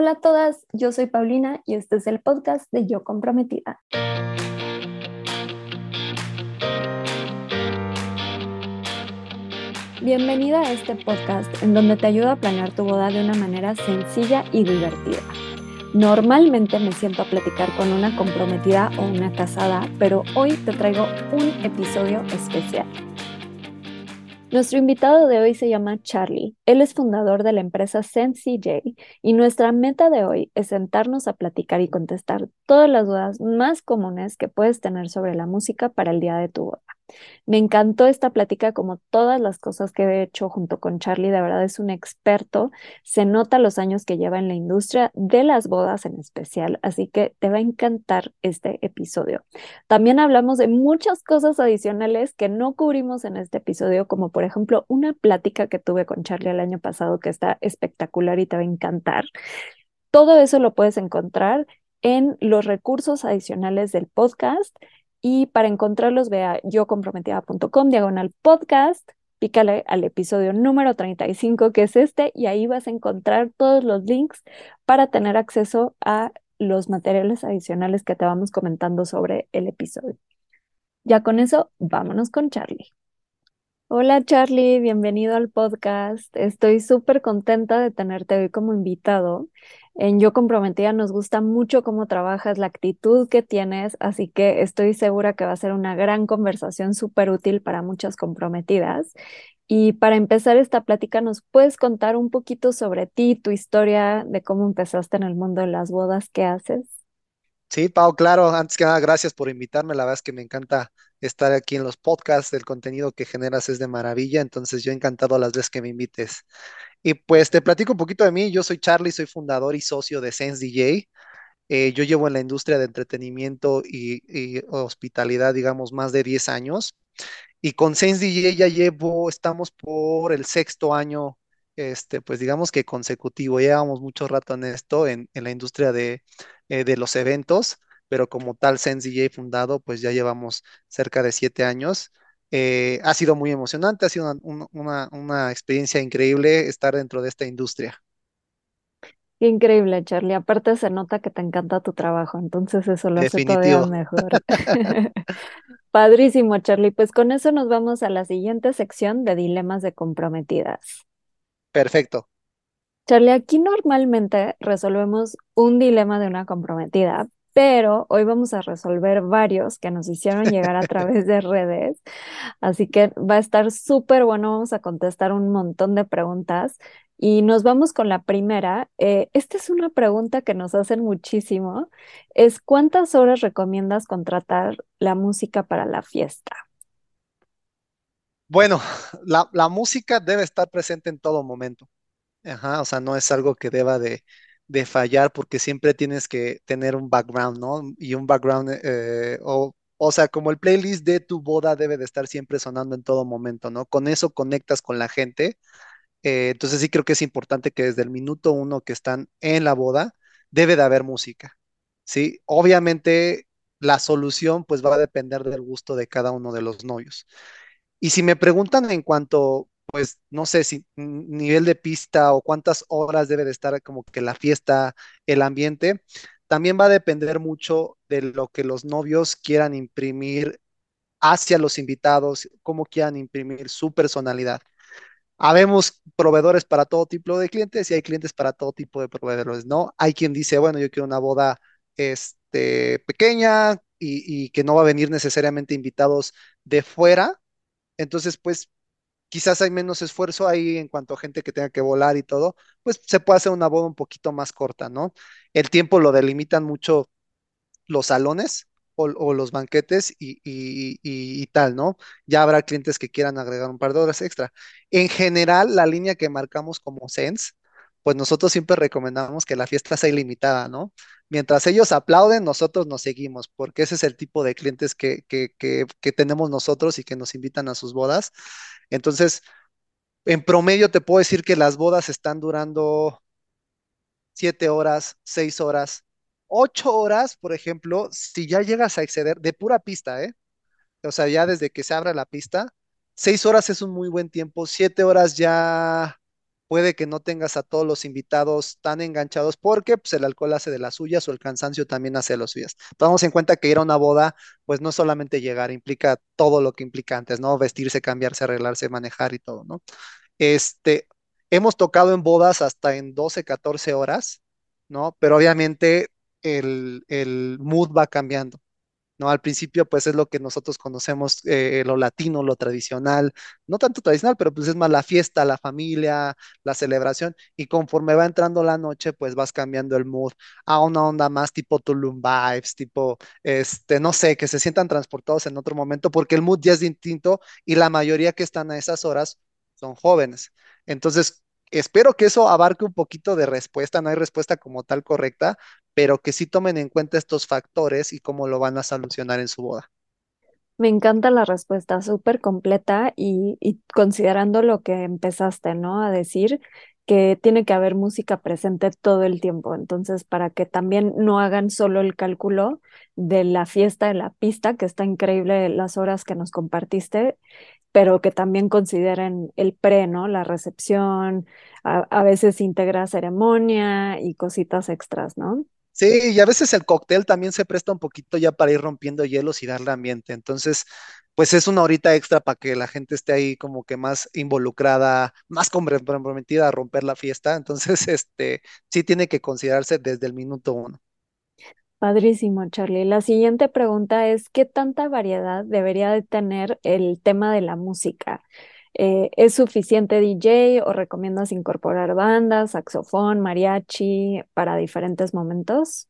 Hola a todas, yo soy Paulina y este es el podcast de Yo Comprometida. Bienvenida a este podcast en donde te ayudo a planear tu boda de una manera sencilla y divertida. Normalmente me siento a platicar con una comprometida o una casada, pero hoy te traigo un episodio especial. Nuestro invitado de hoy se llama Charlie. Él es fundador de la empresa SenseCJ y nuestra meta de hoy es sentarnos a platicar y contestar todas las dudas más comunes que puedes tener sobre la música para el día de tu boda. Me encantó esta plática como todas las cosas que he hecho junto con Charlie, de verdad es un experto, se nota los años que lleva en la industria de las bodas en especial, así que te va a encantar este episodio. También hablamos de muchas cosas adicionales que no cubrimos en este episodio, como por ejemplo una plática que tuve con Charlie el año pasado que está espectacular y te va a encantar. Todo eso lo puedes encontrar en los recursos adicionales del podcast y para encontrarlos, ve a yocomprometida.com, diagonal podcast, pícale al episodio número 35, que es este, y ahí vas a encontrar todos los links para tener acceso a los materiales adicionales que te vamos comentando sobre el episodio. Ya con eso, vámonos con Charlie. Hola Charlie, bienvenido al podcast. Estoy súper contenta de tenerte hoy como invitado. En Yo Comprometida nos gusta mucho cómo trabajas, la actitud que tienes, así que estoy segura que va a ser una gran conversación súper útil para muchas comprometidas. Y para empezar esta plática, ¿nos puedes contar un poquito sobre ti, tu historia, de cómo empezaste en el mundo de las bodas? ¿Qué haces? Sí, Pau, claro, antes que nada, gracias por invitarme. La verdad es que me encanta estar aquí en los podcasts, el contenido que generas es de maravilla, entonces yo encantado las veces que me invites. Y pues te platico un poquito de mí, yo soy Charlie, soy fundador y socio de Sense DJ. Eh, yo llevo en la industria de entretenimiento y, hospitalidad, digamos, más de 10 años. Y con Sense DJ ya llevo, estamos por el sexto año, este, pues digamos que consecutivo. Llevamos mucho rato en esto, en, la industria de, eh, de los eventos pero como tal Sense DJ fundado, pues ya llevamos cerca de siete años. Eh, ha sido muy emocionante, ha sido una, una, una, experiencia increíble estar dentro de esta industria. Increíble, Charlie. Aparte se nota que te encanta tu trabajo, entonces eso lo hace todavía mejor. Padrísimo, Charlie. Pues con eso nos vamos a la siguiente sección de dilemas de comprometidas. Perfecto. Charlie, aquí normalmente resolvemos un dilema de una comprometida, pero hoy vamos a resolver varios que nos hicieron llegar a través de redes. Así que va a estar súper bueno, vamos a contestar un montón de preguntas. Y nos vamos con la primera. Eh, esta es una pregunta que nos hacen muchísimo. Es ¿cuántas horas recomiendas contratar la música para la fiesta? Bueno, la, la música debe estar presente en todo momento. Ajá, o sea, no es algo que deba de, de fallar porque siempre tienes que tener un background, ¿no? Y un background, eh, o, o sea, como el playlist de tu boda debe de estar siempre sonando en todo momento, ¿no? Con eso conectas con la gente. Eh, entonces sí creo que es importante que desde el minuto uno que están en la boda, debe de haber música, ¿sí? Obviamente la solución pues va a depender del gusto de cada uno de los novios. Y si me preguntan en cuanto pues no sé si nivel de pista o cuántas horas debe de estar como que la fiesta, el ambiente, también va a depender mucho de lo que los novios quieran imprimir hacia los invitados, cómo quieran imprimir su personalidad. Habemos proveedores para todo tipo de clientes y hay clientes para todo tipo de proveedores, ¿no? Hay quien dice, bueno, yo quiero una boda este, pequeña y, y que no va a venir necesariamente invitados de fuera. Entonces, pues quizás hay menos esfuerzo ahí en cuanto a gente que tenga que volar y todo, pues se puede hacer una boda un poquito más corta, ¿no? El tiempo lo delimitan mucho los salones o, los banquetes y, y, tal, ¿no? Ya habrá clientes que quieran agregar un par de horas extra. En general, la línea que marcamos como Sense, pues nosotros siempre recomendamos que la fiesta sea ilimitada, ¿no? Mientras ellos aplauden, nosotros nos seguimos, porque ese es el tipo de clientes que, que, que, tenemos nosotros y que nos invitan a sus bodas. Entonces, en promedio te puedo decir que las bodas están durando siete horas, seis horas, ocho horas, por ejemplo, si ya llegas a exceder de pura pista, ¿eh? O sea, ya desde que se abra la pista, seis horas es un muy buen tiempo, siete horas ya puede que no tengas a todos los invitados tan enganchados porque pues, el alcohol hace de las suyas o el cansancio también hace de las suyas. Tomamos en cuenta que ir a una boda, pues no solamente llegar, implica todo lo que implica antes, ¿no? Vestirse, cambiarse, arreglarse, manejar y todo, ¿no? Este, hemos tocado en bodas hasta en 12, 14 horas, ¿no? Pero obviamente el, el mood va cambiando. ¿No? Al principio, pues es lo que nosotros conocemos, eh, lo latino, lo tradicional, no tanto tradicional, pero pues es más la fiesta, la familia, la celebración, y conforme va entrando la noche, pues vas cambiando el mood a una onda más tipo Tulum vibes, tipo, este, no sé, que se sientan transportados en otro momento, porque el mood ya es distinto y la mayoría que están a esas horas son jóvenes. Entonces, espero que eso abarque un poquito de respuesta, no hay respuesta como tal correcta, pero que sí tomen en cuenta estos factores y cómo lo van a solucionar en su boda. Me encanta la respuesta, súper completa y, considerando lo que empezaste, ¿no? A decir que tiene que haber música presente todo el tiempo. Entonces, para que también no hagan solo el cálculo de la fiesta de la pista, que está increíble las horas que nos compartiste, pero que también consideren el pre, ¿no? La recepción, a, veces integra ceremonia y cositas extras, ¿no? Sí, y a veces el cóctel también se presta un poquito ya para ir rompiendo hielos y darle ambiente. Entonces, pues es una horita extra para que la gente esté ahí como que más involucrada, más comprometida a romper la fiesta. Entonces, este, sí tiene que considerarse desde el minuto uno. Padrísimo, Charlie. La siguiente pregunta es, ¿qué tanta variedad debería de tener el tema de la música? Eh, ¿es suficiente DJ o recomiendas incorporar bandas, saxofón, mariachi para diferentes momentos?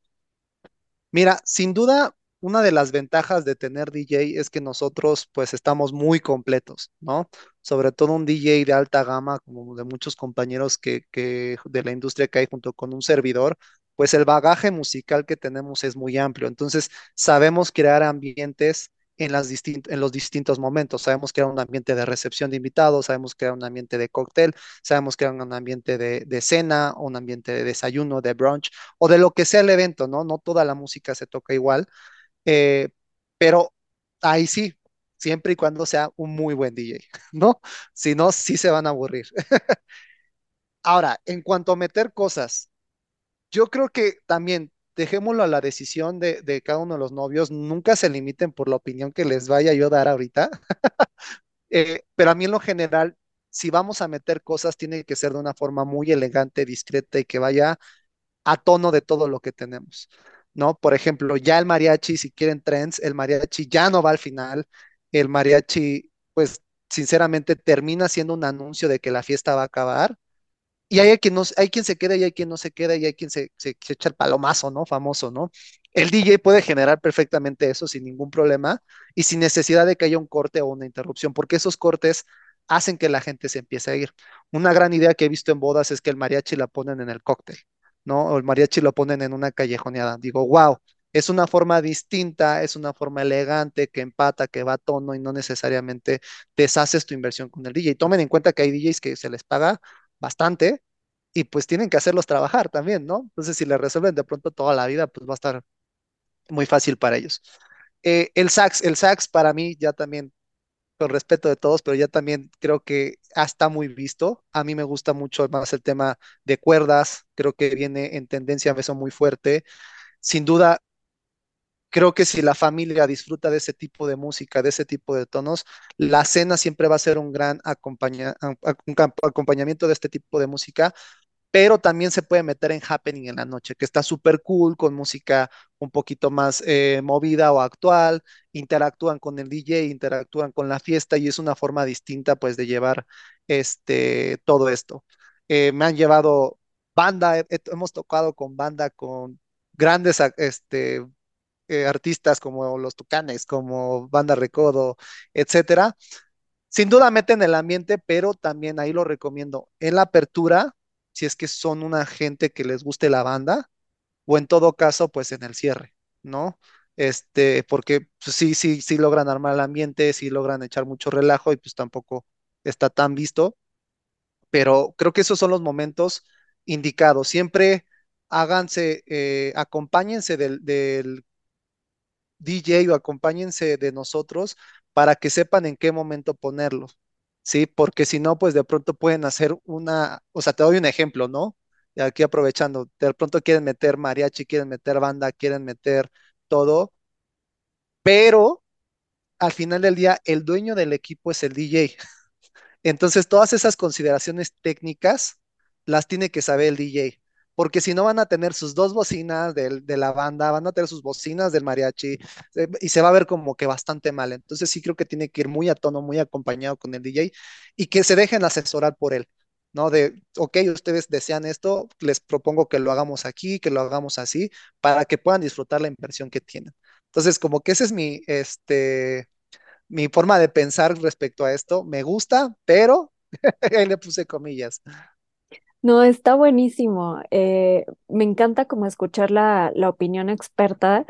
Mira, sin duda, una de las ventajas de tener DJ es que nosotros pues estamos muy completos, ¿no? Sobre todo un DJ de alta gama, como de muchos compañeros que, que de la industria que hay junto con un servidor, pues el bagaje musical que tenemos es muy amplio. Entonces, sabemos crear ambientes en, las en los distintos momentos. Sabemos crear un ambiente de recepción de invitados, sabemos crear un ambiente de cóctel, sabemos crear un ambiente de, de cena, un ambiente de desayuno, de brunch o de lo que sea el evento, ¿no? No toda la música se toca igual, eh, pero ahí sí, siempre y cuando sea un muy buen DJ, ¿no? Si no, sí se van a aburrir. Ahora, en cuanto a meter cosas, yo creo que también dejémoslo a la decisión de, cada uno de los novios, nunca se limiten por la opinión que les vaya yo a dar ahorita, Eh, pero a mí en lo general, si vamos a meter cosas, tiene que ser de una forma muy elegante, discreta y que vaya a tono de todo lo que tenemos, ¿no? Por ejemplo, ya el mariachi, si quieren trends, el mariachi ya no va al final, el mariachi, pues sinceramente termina siendo un anuncio de que la fiesta va a acabar y hay quien, no, hay quien se queda y hay quien no se queda y hay quien se, se, se echa el palomazo, ¿no? Famoso, ¿no? El DJ puede generar perfectamente eso sin ningún problema y sin necesidad de que haya un corte o una interrupción, porque esos cortes hacen que la gente se empiece a ir. Una gran idea que he visto en bodas es que el mariachi la ponen en el cóctel, ¿no? O el mariachi lo ponen en una callejoneada. Digo, wow, es una forma distinta, es una forma elegante que empata, que va a tono y no necesariamente deshaces tu inversión con el DJ. Tomen en cuenta que hay DJs que se les paga bastante y pues tienen que hacerlos trabajar también, ¿no? Entonces, si le resuelven de pronto toda la vida, pues va a estar muy fácil para ellos. Eh, el sax, el sax para mí ya también, con respeto de todos, pero ya también creo que está muy visto. A mí me gusta mucho más el tema de cuerdas, creo que viene en tendencia a eso muy fuerte. Sin duda, creo que si la familia disfruta de ese tipo de música, de ese tipo de tonos, la cena siempre va a ser un gran acompañamiento de este tipo de música pero también se puede meter en happening en la noche, que está súper cool, con música un poquito más eh, movida o actual, interactúan con el DJ, interactúan con la fiesta y es una forma distinta pues de llevar este, todo esto. Eh, me han llevado banda, he- he- hemos tocado con banda, con grandes este, eh, artistas como Los Tucanes, como Banda Recodo, etcétera. Sin duda meten el ambiente, pero también ahí lo recomiendo. En la apertura, si es que son una gente que les guste la banda, o en todo caso, pues en el cierre, ¿no? Este, porque pues, sí, sí, sí logran armar el ambiente, sí logran echar mucho relajo y pues tampoco está tan visto, pero creo que esos son los momentos indicados. Siempre háganse, eh, acompáñense del, del DJ o acompáñense de nosotros para que sepan en qué momento ponerlos. ¿sí? Porque si no, pues de pronto pueden hacer una, o sea, te doy un ejemplo, ¿no? Aquí aprovechando, de pronto quieren meter mariachi, quieren meter banda, quieren meter todo, pero al final del día el dueño del equipo es el DJ. Entonces, todas esas consideraciones técnicas las tiene que saber el DJ, porque si no van a tener sus dos bocinas del- de, la banda, van a tener sus bocinas del mariachi eh, y se va a ver como que bastante mal. Entonces, sí creo que tiene que ir muy a tono, muy acompañado con el DJ y que se dejen asesorar por él, ¿no? De, ok, ustedes desean esto, les propongo que lo hagamos aquí, que lo hagamos así, para que puedan disfrutar la inversión que tienen. Entonces, como que ese es mi, este mi forma de pensar respecto a esto. Me gusta, pero ahí le puse comillas. No, está buenísimo. Eh, me encanta como escuchar la, la opinión experta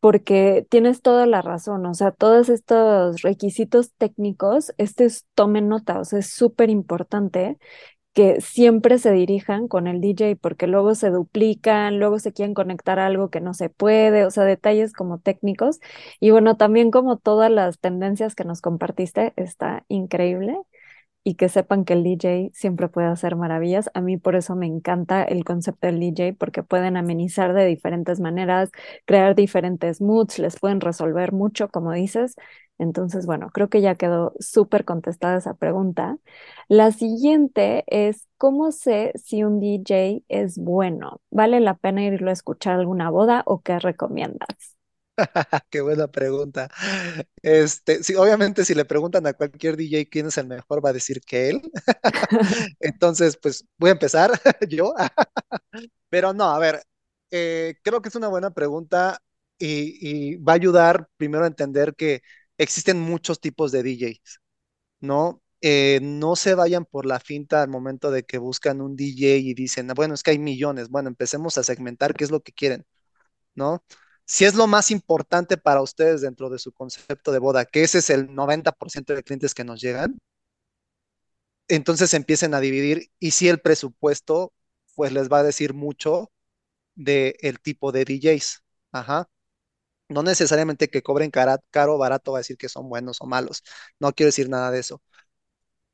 porque tienes toda la razón. O sea, todos estos requisitos técnicos, este es, tomen nota, o sea, es súper importante que siempre se dirijan con el DJ porque luego se duplican, luego se quieren conectar algo que no se puede, o sea, detalles como técnicos. Y bueno, también como todas las tendencias que nos compartiste, está increíble y que sepan que el DJ siempre puede hacer maravillas. A mí por eso me encanta el concepto del DJ porque pueden amenizar de diferentes maneras, crear diferentes moods, les pueden resolver mucho, como dices. Entonces, bueno, creo que ya quedó súper contestada esa pregunta. La siguiente es, ¿cómo sé si un DJ es bueno? ¿Vale la pena irlo a escuchar alguna boda o qué recomiendas? Qué buena pregunta. Este, sí, obviamente si le preguntan a cualquier DJ quién es el mejor, va a decir que él. Entonces, pues voy a empezar yo. Pero no, a ver, eh, creo que es una buena pregunta y, y va a ayudar primero a entender que existen muchos tipos de DJs. ¿no? Eh, no se vayan por la finta al momento de que buscan un DJ y dicen, "Ah, bueno, es que hay millones. Bueno, empecemos a segmentar qué es lo que quieren, ¿no? Si es lo más importante para ustedes dentro de su concepto de boda, que ese es el 90% de clientes que nos llegan, entonces empiecen a dividir y si el presupuesto, pues les va a decir mucho de el tipo de DJs. Ajá. No necesariamente que cobren caro o barato va a decir que son buenos o malos. No quiero decir nada de eso.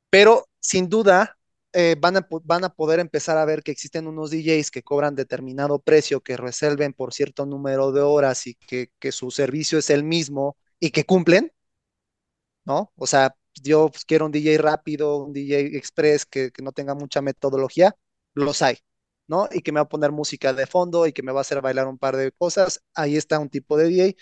Pero sin duda eh, van a, van a poder empezar a ver que existen unos DJs que cobran determinado precio, que resuelven por cierto número de horas y que, que su servicio es el mismo y que cumplen, ¿no? O sea, yo quiero un DJ rápido, un DJ express que, que no tenga mucha metodología, los hay, ¿no? Y que me va a poner música de fondo y que me va a hacer bailar un par de cosas. Ahí está un tipo de DJ.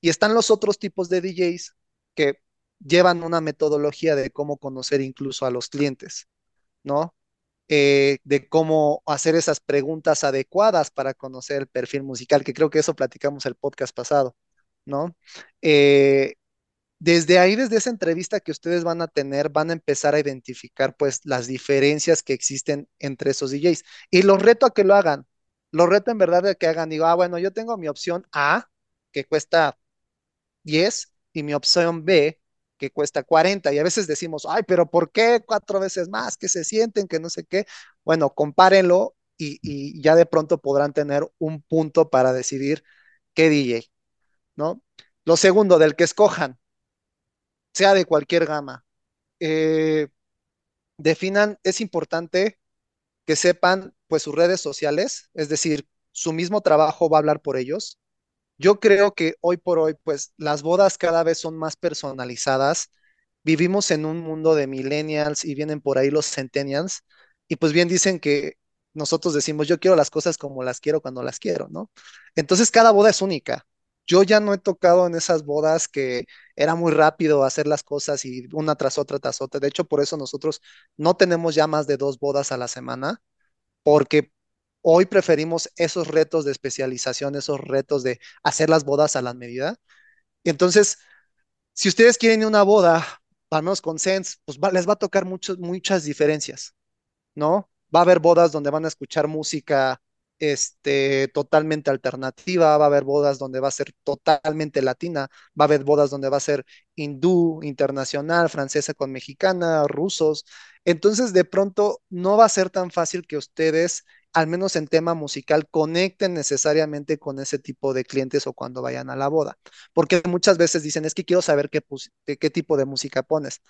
Y están los otros tipos de DJs que llevan una metodología de cómo conocer incluso a los clientes, Eh, de cómo hacer esas preguntas adecuadas para conocer el perfil musical, que creo que eso platicamos el podcast pasado, ¿no? Eh, desde ahí, desde esa entrevista que ustedes van a tener, van a empezar a identificar pues las diferencias que existen entre esos DJs. Y los reto a que lo hagan. Los reto en verdad a que hagan, digo, ah, bueno, yo tengo mi opción A, que cuesta 10 y mi opción B que cuesta 40 y a veces decimos, ay, pero ¿por qué cuatro veces más? Que se sienten, que no sé qué. Bueno, compárenlo y, y ya de pronto podrán tener un punto para decidir qué DJ, ¿no? Lo segundo, del que escojan, sea de cualquier gama, eh, definan, es importante que sepan pues sus redes sociales, es decir, su mismo trabajo va a hablar por ellos, Yo creo que hoy por hoy, pues las bodas cada vez son más personalizadas. Vivimos en un mundo de millennials y vienen por ahí los centennials. Y pues bien dicen que nosotros decimos, yo quiero las cosas como las quiero cuando las quiero, ¿no? Entonces cada boda es única. Yo ya no he tocado en esas bodas que era muy rápido hacer las cosas y una tras otra tras otra. De hecho, por eso nosotros no tenemos ya más de dos bodas a la semana porque hoy preferimos esos retos de especialización, esos retos de hacer las bodas a la medida. Entonces, si ustedes quieren una boda, al menos con Sense, pues les va a tocar muchas diferencias. ¿no? Va a haber bodas donde van a escuchar música este, totalmente alternativa, va a haber bodas donde va a ser totalmente latina, va a haber bodas donde va a ser hindú, internacional, francesa con mexicana, rusos. Entonces, de pronto, no va a ser tan fácil que ustedes, al menos en tema musical, conecten necesariamente con ese tipo de clientes o cuando vayan a la boda, porque muchas veces dicen, es que quiero saber qué, tipo de música pones.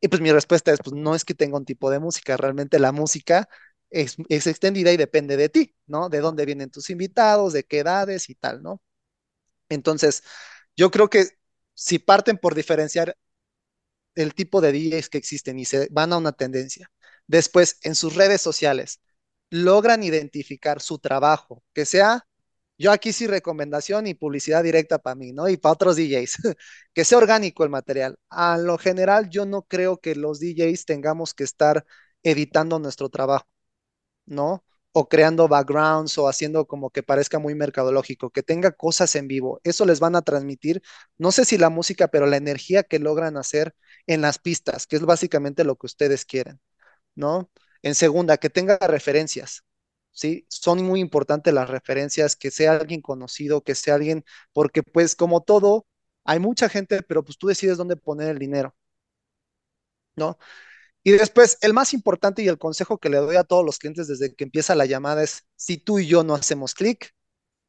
Y pues mi respuesta es, pues no es que tenga un tipo de música, realmente la música es, es extendida y depende de ti, ¿no? De dónde vienen tus invitados, de qué edades y tal, ¿no? Entonces, yo creo que si parten por diferenciar el tipo de DJs que existen y se van a una tendencia, después en sus redes sociales logran identificar su trabajo, que sea, yo aquí sí recomendación y publicidad directa para mí, ¿no? Y para otros DJs, que sea orgánico el material. A lo general, yo no creo que los DJs tengamos que estar editando nuestro trabajo, ¿no? O creando backgrounds o haciendo como que parezca muy mercadológico, que tenga cosas en vivo. Eso les van a transmitir, no sé si la música, pero la energía que logran hacer en las pistas, que es básicamente lo que ustedes quieren, ¿no? En segunda, que tenga referencias, ¿sí? Son muy importantes las referencias, que sea alguien conocido, que sea alguien, porque pues como todo, hay mucha gente, pero pues tú decides dónde poner el dinero, ¿no? Y después, el más importante y el consejo que le doy a todos los clientes desde que empieza la llamada es, si tú y yo no hacemos clic,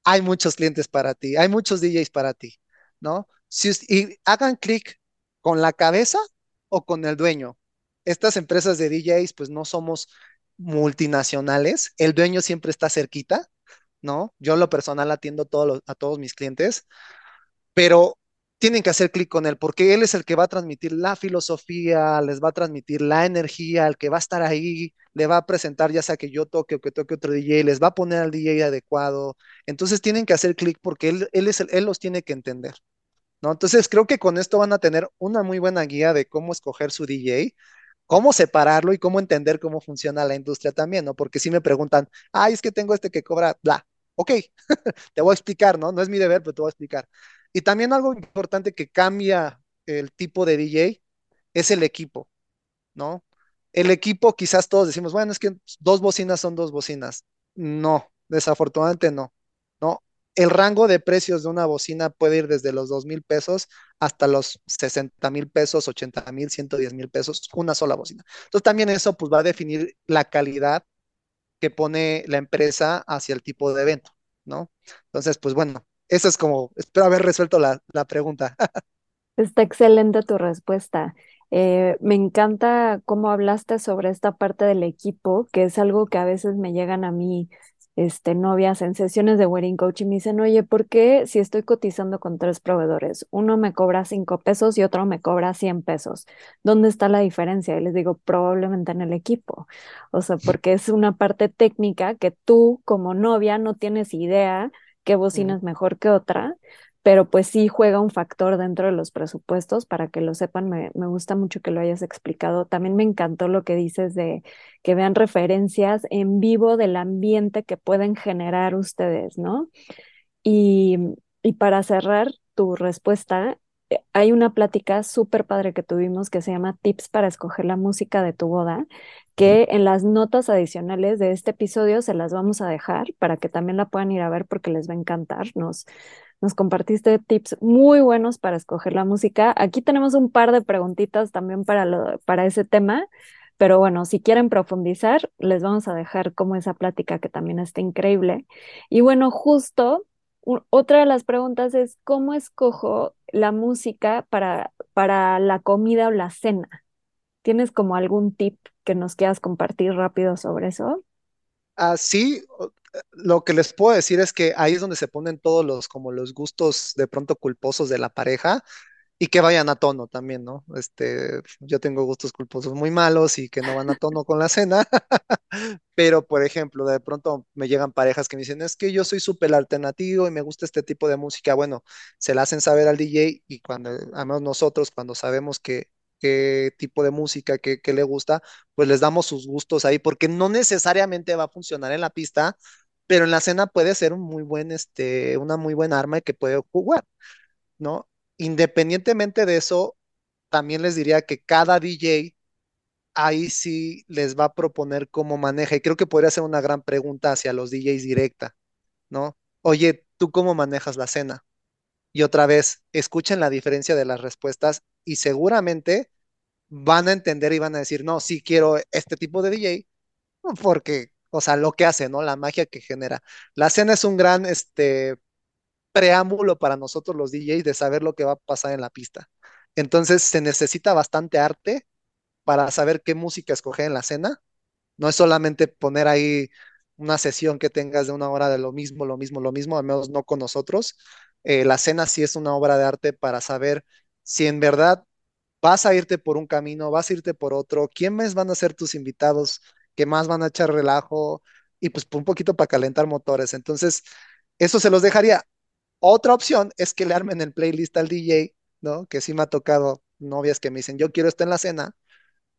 hay muchos clientes para ti, hay muchos DJs para ti, ¿no? Si, y hagan clic con la cabeza o con el dueño. Estas empresas de DJs, pues no somos multinacionales, el dueño siempre está cerquita, ¿no? Yo en lo personal atiendo a todos mis clientes, pero tienen que hacer clic con él porque él es el que va a transmitir la filosofía, les va a transmitir la energía, el que va a estar ahí, le va a presentar ya sea que yo toque o que toque otro DJ, les va a poner al DJ adecuado. Entonces tienen que hacer clic porque él, él, es él los tiene que entender. ¿No? Entonces creo que con esto van a tener una muy buena guía de cómo escoger su DJ, cómo separarlo y cómo entender cómo funciona la industria también, ¿no? Porque si me preguntan, ay, es que tengo este que cobra, bla, ok, te voy a explicar, ¿no? No es mi deber, pero te voy a explicar. Y también algo importante que cambia el tipo de DJ es el equipo, ¿no? El equipo, quizás todos decimos, bueno, es que dos bocinas son dos bocinas. No, desafortunadamente no, ¿no? El rango de precios de una bocina puede ir desde los dos mil pesos hasta los 60 mil pesos, 80 mil, 110 mil pesos, una sola bocina. Entonces también eso pues va a definir la calidad que pone la empresa hacia el tipo de evento, ¿no? Entonces, pues bueno, eso es como, espero haber resuelto la, la pregunta. Está excelente tu respuesta. Eh, me encanta cómo hablaste sobre esta parte del equipo, que es algo que a veces me llegan a mí, este, novias en sesiones de wedding coach y me dicen, oye, ¿por qué si estoy cotizando con tres proveedores, uno me cobra cinco pesos y otro me cobra cien pesos? ¿Dónde está la diferencia? Y les digo, probablemente en el equipo. O sea, porque es una parte técnica que tú como novia no tienes idea qué bocina es mejor que otra, pero pues sí juega un factor dentro de los presupuestos, para que lo sepan, me, me, gusta mucho que lo hayas explicado. También me encantó lo que dices de que vean referencias en vivo del ambiente que pueden generar ustedes, ¿no? Y, y para cerrar tu respuesta, eh, hay una plática súper padre que tuvimos que se llama Tips para escoger la música de tu boda, que en las notas adicionales de este episodio se las vamos a dejar para que también la puedan ir a ver porque les va a encantar. Nos, nos compartiste tips muy buenos para escoger la música. Aquí tenemos un par de preguntitas también para, lo, para ese tema, pero bueno, si quieren profundizar, les vamos a dejar como esa plática que también está increíble. Y bueno, justo otra de las preguntas es, ¿cómo escojo la música para, para la comida o la cena? ¿Tienes como algún tip que nos quieras compartir rápido sobre eso? Ah, sí, lo que les puedo decir es que ahí es donde se ponen todos los como los gustos de pronto culposos de la pareja y que vayan a tono también, ¿no? Este, yo tengo gustos culposos muy malos y que no van a tono con la cena, pero por ejemplo, de pronto me llegan parejas que me dicen, es que yo soy súper alternativo y me gusta este tipo de música, bueno, se la hacen saber al DJ y cuando, además nosotros, cuando sabemos que qué tipo de música, qué, qué le gusta, pues les damos sus gustos ahí, porque no necesariamente va a funcionar en la pista, pero en la cena puede ser un muy buen, este, una muy buena arma que puede jugar, ¿no? Independientemente de eso, también les diría que cada DJ ahí sí les va a proponer cómo maneja, y creo que podría ser una gran pregunta hacia los DJs directa, ¿no? Oye, ¿tú cómo manejas la cena? Y otra vez, escuchen la diferencia de las respuestas y seguramente van a entender y van a decir, no, sí quiero este tipo de DJ, porque, o sea, lo que hace, ¿no? La magia que genera. La cena es un gran, este, preámbulo para nosotros los DJs de saber lo que va a pasar en la pista. Entonces se necesita bastante arte para saber qué música escoger en la cena. No es solamente poner ahí una sesión que tengas de una hora de lo mismo, lo mismo, lo mismo, al menos no con nosotros. Eh, la cena sí es una obra de arte para saber si en verdad vas a irte por un camino, vas a irte por otro, quiénes van a ser tus invitados, qué más van a echar relajo y pues un poquito para calentar motores. Entonces, eso se los dejaría. Otra opción es que le armen el playlist al DJ, ¿no? Que sí me ha tocado novias que me dicen, yo quiero estar en la cena,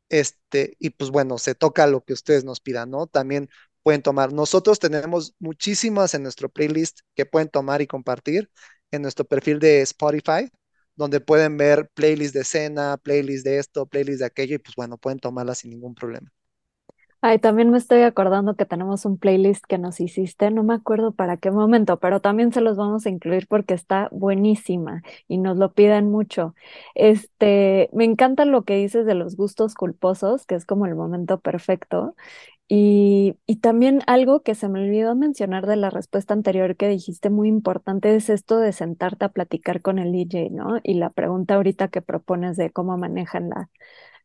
este, y pues bueno, se toca lo que ustedes nos pidan, ¿no? También pueden tomar. Nosotros tenemos muchísimas en nuestro playlist que pueden tomar y compartir en nuestro perfil de Spotify, donde pueden ver playlists de cena, playlists de esto, playlists de aquello, y pues bueno, pueden tomarlas sin ningún problema. Ay, también me estoy acordando que tenemos un playlist que nos hiciste, no me acuerdo para qué momento, pero también se los vamos a incluir porque está buenísima y nos lo piden mucho. Este, me encanta lo que dices de los gustos culposos, que es como el momento perfecto. Y, y también algo que se me olvidó mencionar de la respuesta anterior que dijiste muy importante es esto de sentarte a platicar con el DJ, ¿no? Y la pregunta ahorita que propones de cómo manejan la,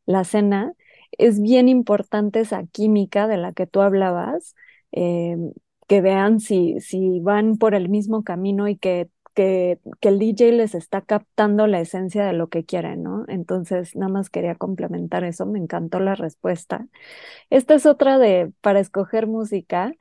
la cena es bien importante esa química de la que tú hablabas, eh, que vean si, si van por el mismo camino y que, que, que, el DJ les está captando la esencia de lo que quieren, ¿no? Entonces, nada más quería complementar eso, me encantó la respuesta. Esta es otra de, para escoger música.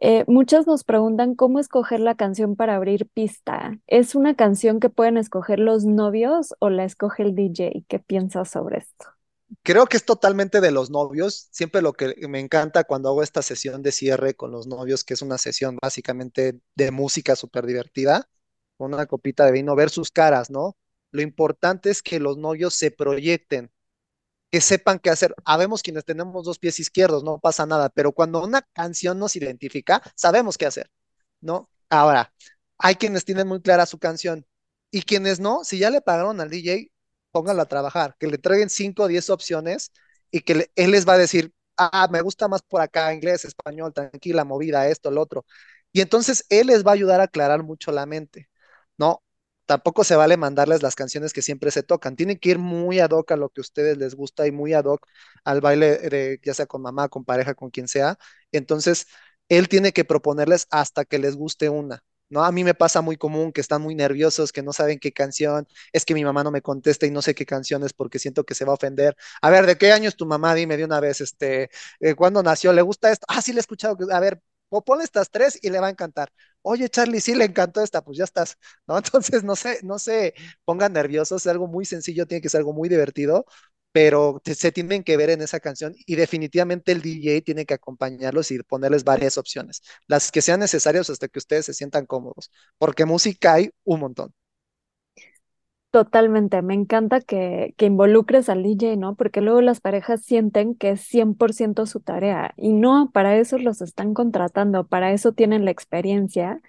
Eh, muchas nos preguntan cómo escoger la canción para abrir pista. ¿Es una canción que pueden escoger los novios o la escoge el DJ? ¿Qué piensas sobre esto? Creo que es totalmente de los novios. Siempre lo que me encanta cuando hago esta sesión de cierre con los novios, que es una sesión básicamente de música súper divertida, con una copita de vino, ver sus caras, ¿no? Lo importante es que los novios se proyecten, que sepan qué hacer. Habemos quienes tenemos dos pies izquierdos, no pasa nada, pero cuando una canción nos identifica, sabemos qué hacer, ¿no? Ahora, hay quienes tienen muy clara su canción y quienes no, si ya le pagaron al DJ, pónganlo a trabajar, que le traigan 5 o 10 opciones y que él les va a decir, ah, me gusta más por acá, inglés, español, tranquila, movida, esto, lo otro. Y entonces él les va a ayudar a aclarar mucho la mente, ¿no? Tampoco se vale mandarles las canciones que siempre se tocan. Tienen que ir muy ad hoc a lo que a ustedes les gusta y muy ad hoc al baile de, ya sea con mamá, con pareja, con quien sea. Entonces, él tiene que proponerles hasta que les guste una. ¿No? A mí me pasa muy común que están muy nerviosos, que no saben qué canción, es que mi mamá no me contesta y no sé qué canción es porque siento que se va a ofender. A ver, ¿de qué año es tu mamá? Dime de una vez, este, eh, ¿cuándo nació? ¿Le gusta esto? Ah, sí, le he escuchado. A ver, ponle estas tres y le va a encantar. Oye, Charlie, sí le encantó esta, pues ya estás, ¿no? Entonces, no sé, no se pongan nerviosos, es algo muy sencillo, tiene que ser algo muy divertido, pero se tienen que ver en esa canción y definitivamente el DJ tiene que acompañarlos y ponerles varias opciones, las que sean necesarias hasta que ustedes se sientan cómodos, porque música hay un montón. Totalmente, me encanta que, que, involucres al DJ, ¿no? Porque luego las parejas sienten que es 100% su tarea y no, para eso los están contratando, para eso tienen la experiencia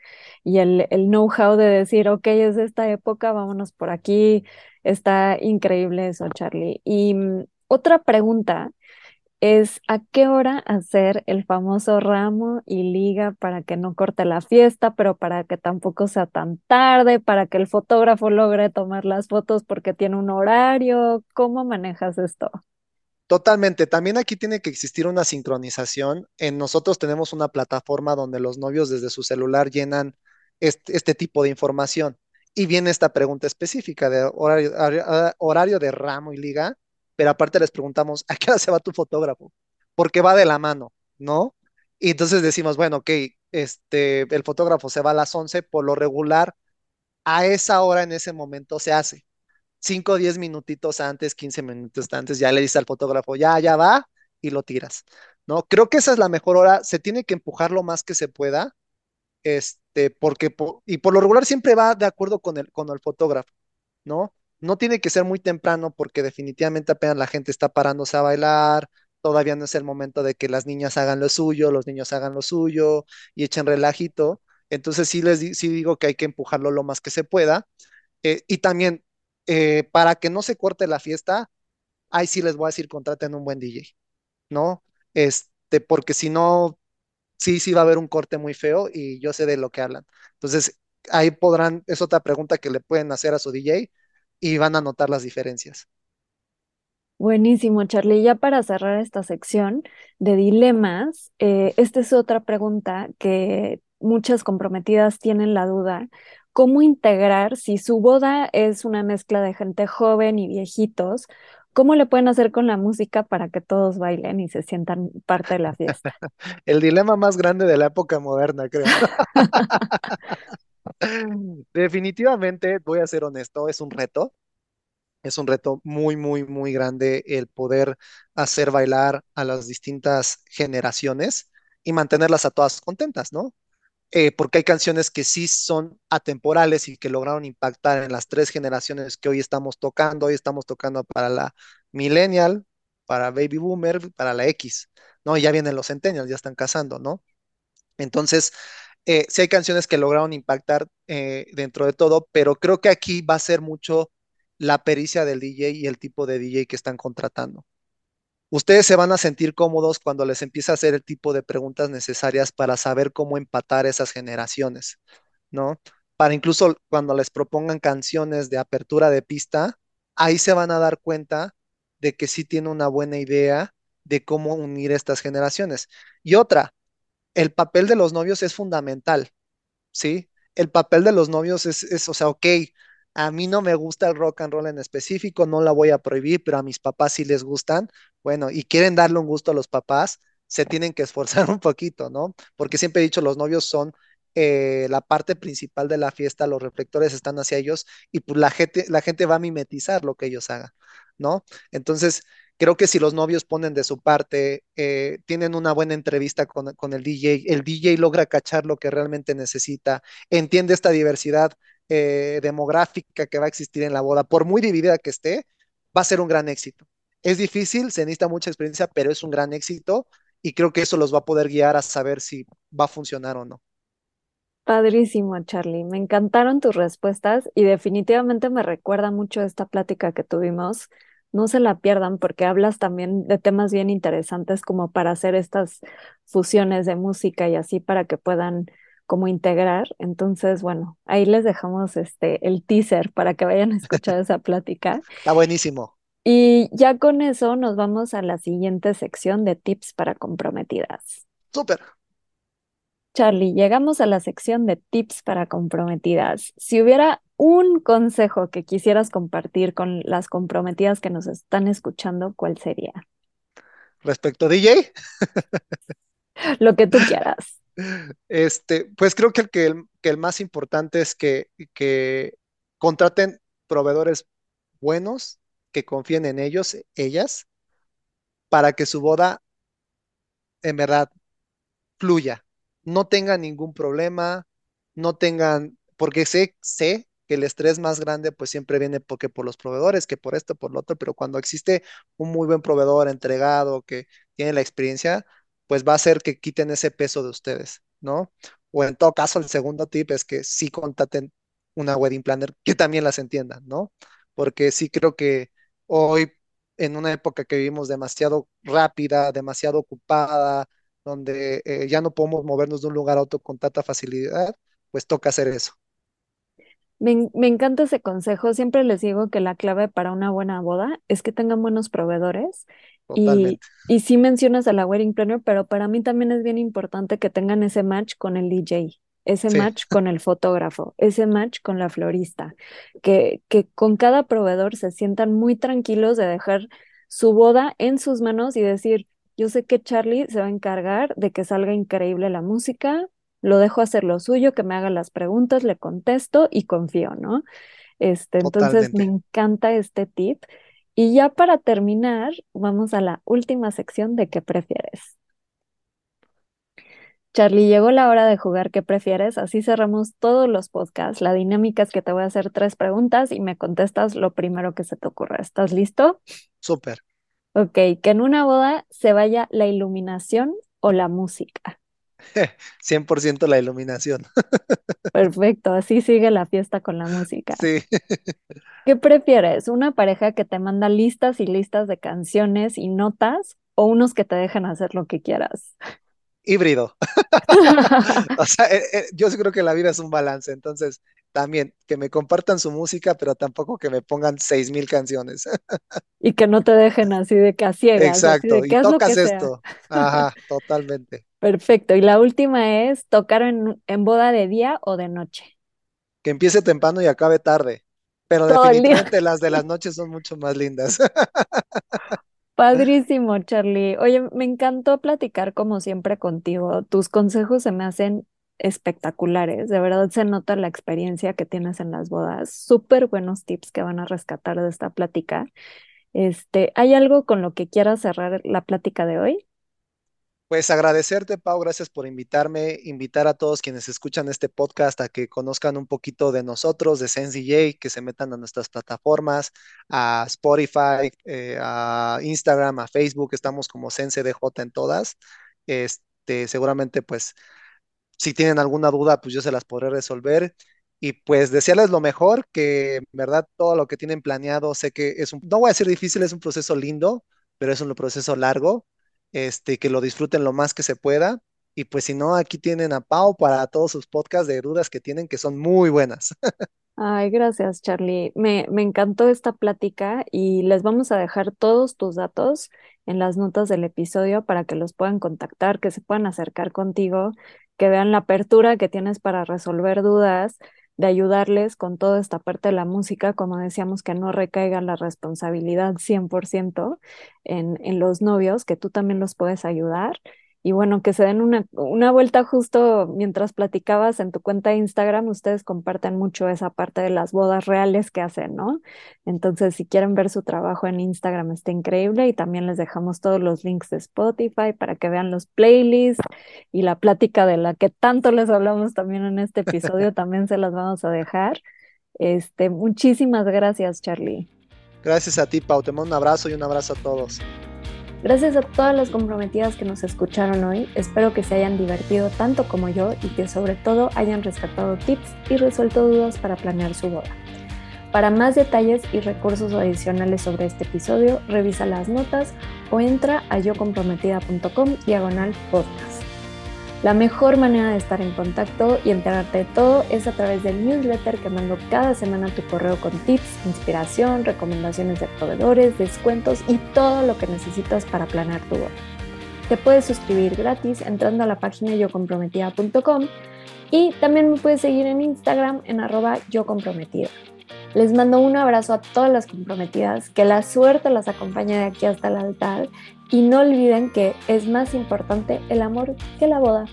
y el, el know-how de decir, ok, es esta época, vámonos por aquí, está increíble eso, Charlie. Y mm, otra pregunta es a qué hora hacer el famoso ramo y liga para que no corte la fiesta, pero para que tampoco sea tan tarde, para que el fotógrafo logre tomar las fotos porque tiene un horario. ¿Cómo manejas esto? Totalmente. También aquí tiene que existir una sincronización. En nosotros tenemos una plataforma donde los novios desde su celular llenan este, tipo de información. Y viene esta pregunta específica de horario, horario de ramo y liga pero aparte les preguntamos, ¿a qué hora se va tu fotógrafo? Porque va de la mano, ¿no? Y entonces decimos, bueno, ok, este, el fotógrafo se va a las 11, por lo regular, a esa hora en ese momento se hace. 5 o 10 minutitos antes, 15 minutos antes, ya le dices al fotógrafo, ya, ya va, y lo tiras, ¿no? Creo que esa es la mejor hora, se tiene que empujar lo más que se pueda, este, porque, y por lo regular siempre va de acuerdo con el, con el fotógrafo, ¿no? No tiene que ser muy temprano porque definitivamente apenas la gente está parándose a bailar, todavía no es el momento de que las niñas hagan lo suyo, los niños hagan lo suyo y echen relajito. Entonces sí les sí digo que hay que empujarlo lo más que se pueda. Eh, y también, eh, para que no se corte la fiesta, ahí sí les voy a decir, contraten un buen DJ, ¿no? Este, porque si no, sí, sí va a haber un corte muy feo y yo sé de lo que hablan. Entonces, ahí podrán, es otra pregunta que le pueden hacer a su DJ y van a notar las diferencias. Buenísimo, Charlie. Ya para cerrar esta sección de dilemas, eh, esta es otra pregunta que muchas comprometidas tienen la duda. ¿Cómo integrar si su boda es una mezcla de gente joven y viejitos? ¿Cómo le pueden hacer con la música para que todos bailen y se sientan parte de la fiesta? El dilema más grande de la época moderna, creo. Definitivamente, voy a ser honesto, es un reto. Es un reto muy, muy, muy grande el poder hacer bailar a las distintas generaciones y mantenerlas a todas contentas, ¿no? Eh, porque hay canciones que sí son atemporales y que lograron impactar en las tres generaciones que hoy estamos tocando. Hoy estamos tocando para la millennial, para baby boomer, para la X, ¿no? Ya vienen los centennials, ya están casando, ¿no? Entonces, eh, sí hay canciones que lograron impactar eh, dentro de todo, pero creo que aquí va a ser mucho la pericia del DJ y el tipo de DJ que están contratando. Ustedes se van a sentir cómodos cuando les empieza a hacer el tipo de preguntas necesarias para saber cómo empatar esas generaciones, ¿no? Para incluso cuando les propongan canciones de apertura de pista, ahí se van a dar cuenta de que sí tiene una buena idea de cómo unir estas generaciones. Y otra, el papel de los novios es fundamental, ¿sí? El papel de los novios es, es, o sea, ok, a mí no me gusta el rock and roll en específico, no la voy a prohibir, pero a mis papás sí les gustan, bueno, y quieren darle un gusto a los papás, se tienen que esforzar un poquito, ¿no? Porque siempre he dicho, los novios son eh, la parte principal de la fiesta, los reflectores están hacia ellos y pues la gente, la gente va a mimetizar lo que ellos hagan, ¿no? Entonces, creo que si los novios ponen de su parte, eh, tienen una buena entrevista con, el DJ, el DJ logra cachar lo que realmente necesita, entiende esta diversidad eh, demográfica que va a existir en la boda, por muy dividida que esté, va a ser un gran éxito. Es difícil, se necesita mucha experiencia, pero es un gran éxito y creo que eso los va a poder guiar a saber si va a funcionar o no. Padrísimo, Charlie. Me encantaron tus respuestas y definitivamente me recuerda mucho esta plática que tuvimos. No se la pierdan porque hablas también de temas bien interesantes como para hacer estas fusiones de música y así para que puedan como integrar. Entonces, bueno, ahí les dejamos este el teaser para que vayan a escuchar esa plática. Está buenísimo. Y ya con eso nos vamos a la siguiente sección de tips para comprometidas. Súper. Charlie, llegamos a la sección de tips para comprometidas. Si hubiera un consejo que quisieras compartir con las comprometidas que nos están escuchando, ¿cuál sería? Respecto a DJ, Lo que tú quieras. este, pues creo que el, que el, que el más importante es que, que contraten proveedores buenos, que confíen en ellos, ellas, para que su boda en verdad fluya, no tengan ningún problema, no tengan, porque sé, sé que el estrés más grande pues siempre viene porque por los proveedores, que por esto, por lo otro, pero cuando existe un muy buen proveedor entregado que tiene la experiencia, pues va a hacer que quiten ese peso de ustedes, ¿no? O en todo caso, el segundo tip es que sí contraten una wedding planner que también las entiendan, ¿no? Porque sí creo que hoy, en una época que vivimos demasiado rápida, demasiado ocupada, donde eh, ya no podemos movernos de un lugar a otro con tanta facilidad, pues toca hacer eso. Me, me encanta ese consejo. Siempre les digo que la clave para una buena boda es que tengan buenos proveedores. Y, y sí mencionas a la wedding planner, pero para mí también es bien importante que tengan ese match con el DJ, ese Sí, match con el fotógrafo, ese match con la florista, que, que con cada proveedor se sientan muy tranquilos de dejar su boda en sus manos y decir, yo sé que Charlie se va a encargar de que salga increíble la música, lo dejo hacer lo suyo, que me haga las preguntas, le contesto y confío, ¿no? Este, entonces me encanta este tip. Y ya para terminar, vamos a la última sección de ¿qué prefieres? Charlie, llegó la hora de jugar ¿qué prefieres? Así cerramos todos los podcasts. La dinámica es que te voy a hacer tres preguntas y me contestas lo primero que se te ocurra. ¿Estás listo? Súper. Ok, que en una boda se vaya la iluminación o la música. 100% la iluminación. Perfecto, así sigue la fiesta con la música. Sí, ¿Qué prefieres? ¿Una pareja que te manda listas y listas de canciones y notas o unos que te dejan hacer lo que quieras? híbrido. O sea, eh, eh, yo sí creo que la vida es un balance. Entonces, también, que me compartan su música, pero tampoco que me pongan seis mil canciones. Y que no te dejen así de que a ciegas, así Exacto, de y tocas sea. esto. Ajá, totalmente. Perfecto. Y la última es tocar en, en boda de día o de noche. Que empiece temprano y acabe tarde, pero Todo definitivamente las de las noches son mucho más lindas. Padrísimo, Charlie. Oye, me encantó platicar como siempre contigo. Tus consejos se me hacen espectaculares. De verdad se nota la experiencia que tienes en las bodas. Súper buenos tips que van a rescatar de esta plática. Este, ¿hay algo con lo que quieras cerrar la plática de hoy? Pues agradecerte, Pau, gracias por invitarme, invitar a todos quienes escuchan este podcast a que conozcan un poquito de nosotros, de SenseDJ, que se metan a nuestras plataformas, a Spotify, eh, a Instagram, a Facebook, estamos como SenseDJ en todas. Este, seguramente, pues, si tienen alguna duda, pues yo se las podré resolver. Y pues desearles lo mejor, que en verdad todo lo que tienen planeado, sé que es un, no voy a decir difícil, es un proceso lindo, pero es un proceso largo este, que lo disfruten lo más que se pueda. Y pues si no, aquí tienen a Pau para todos sus podcasts de dudas que tienen, que son muy buenas. Ay, gracias, Charlie. Me, me encantó esta plática y les vamos a dejar todos tus datos en las notas del episodio para que los puedan contactar, que se puedan acercar contigo, que vean la apertura que tienes para resolver dudas, de ayudarles con toda esta parte de la música, como decíamos, que no recaiga la responsabilidad 100% en, en los novios, que tú también los puedes ayudar y bueno, que se den una, una vuelta justo mientras platicabas en tu cuenta de Instagram, ustedes comparten mucho esa parte de las bodas reales que hacen, ¿no? Entonces, si quieren ver su trabajo en Instagram, está increíble y también les dejamos todos los links de Spotify para que vean los playlists y la plática de la que tanto les hablamos también en este episodio, también se las vamos a dejar. Este, muchísimas gracias, Charlie. Gracias a ti, Pau. Te mando un abrazo y un abrazo a todos. Gracias a todas las comprometidas que nos escucharon hoy, espero que se hayan divertido tanto como yo y que sobre todo hayan rescatado tips y resuelto dudas para planear su boda. Para más detalles y recursos adicionales sobre este episodio, revisa las notas o entra a yocomprometida.com diagonal podcast. La mejor manera de estar en contacto y enterarte de todo es a través del newsletter que mando cada semana a tu correo con tips, inspiración, recomendaciones de proveedores, descuentos y todo lo que necesitas para planear tu boda. Te puedes suscribir gratis entrando a la página yocomprometida.com y también me puedes seguir en Instagram en arroba yocomprometida. Les mando un abrazo a todas las comprometidas, que la suerte las acompañe de aquí hasta el altar y no olviden que es más importante el amor que la boda.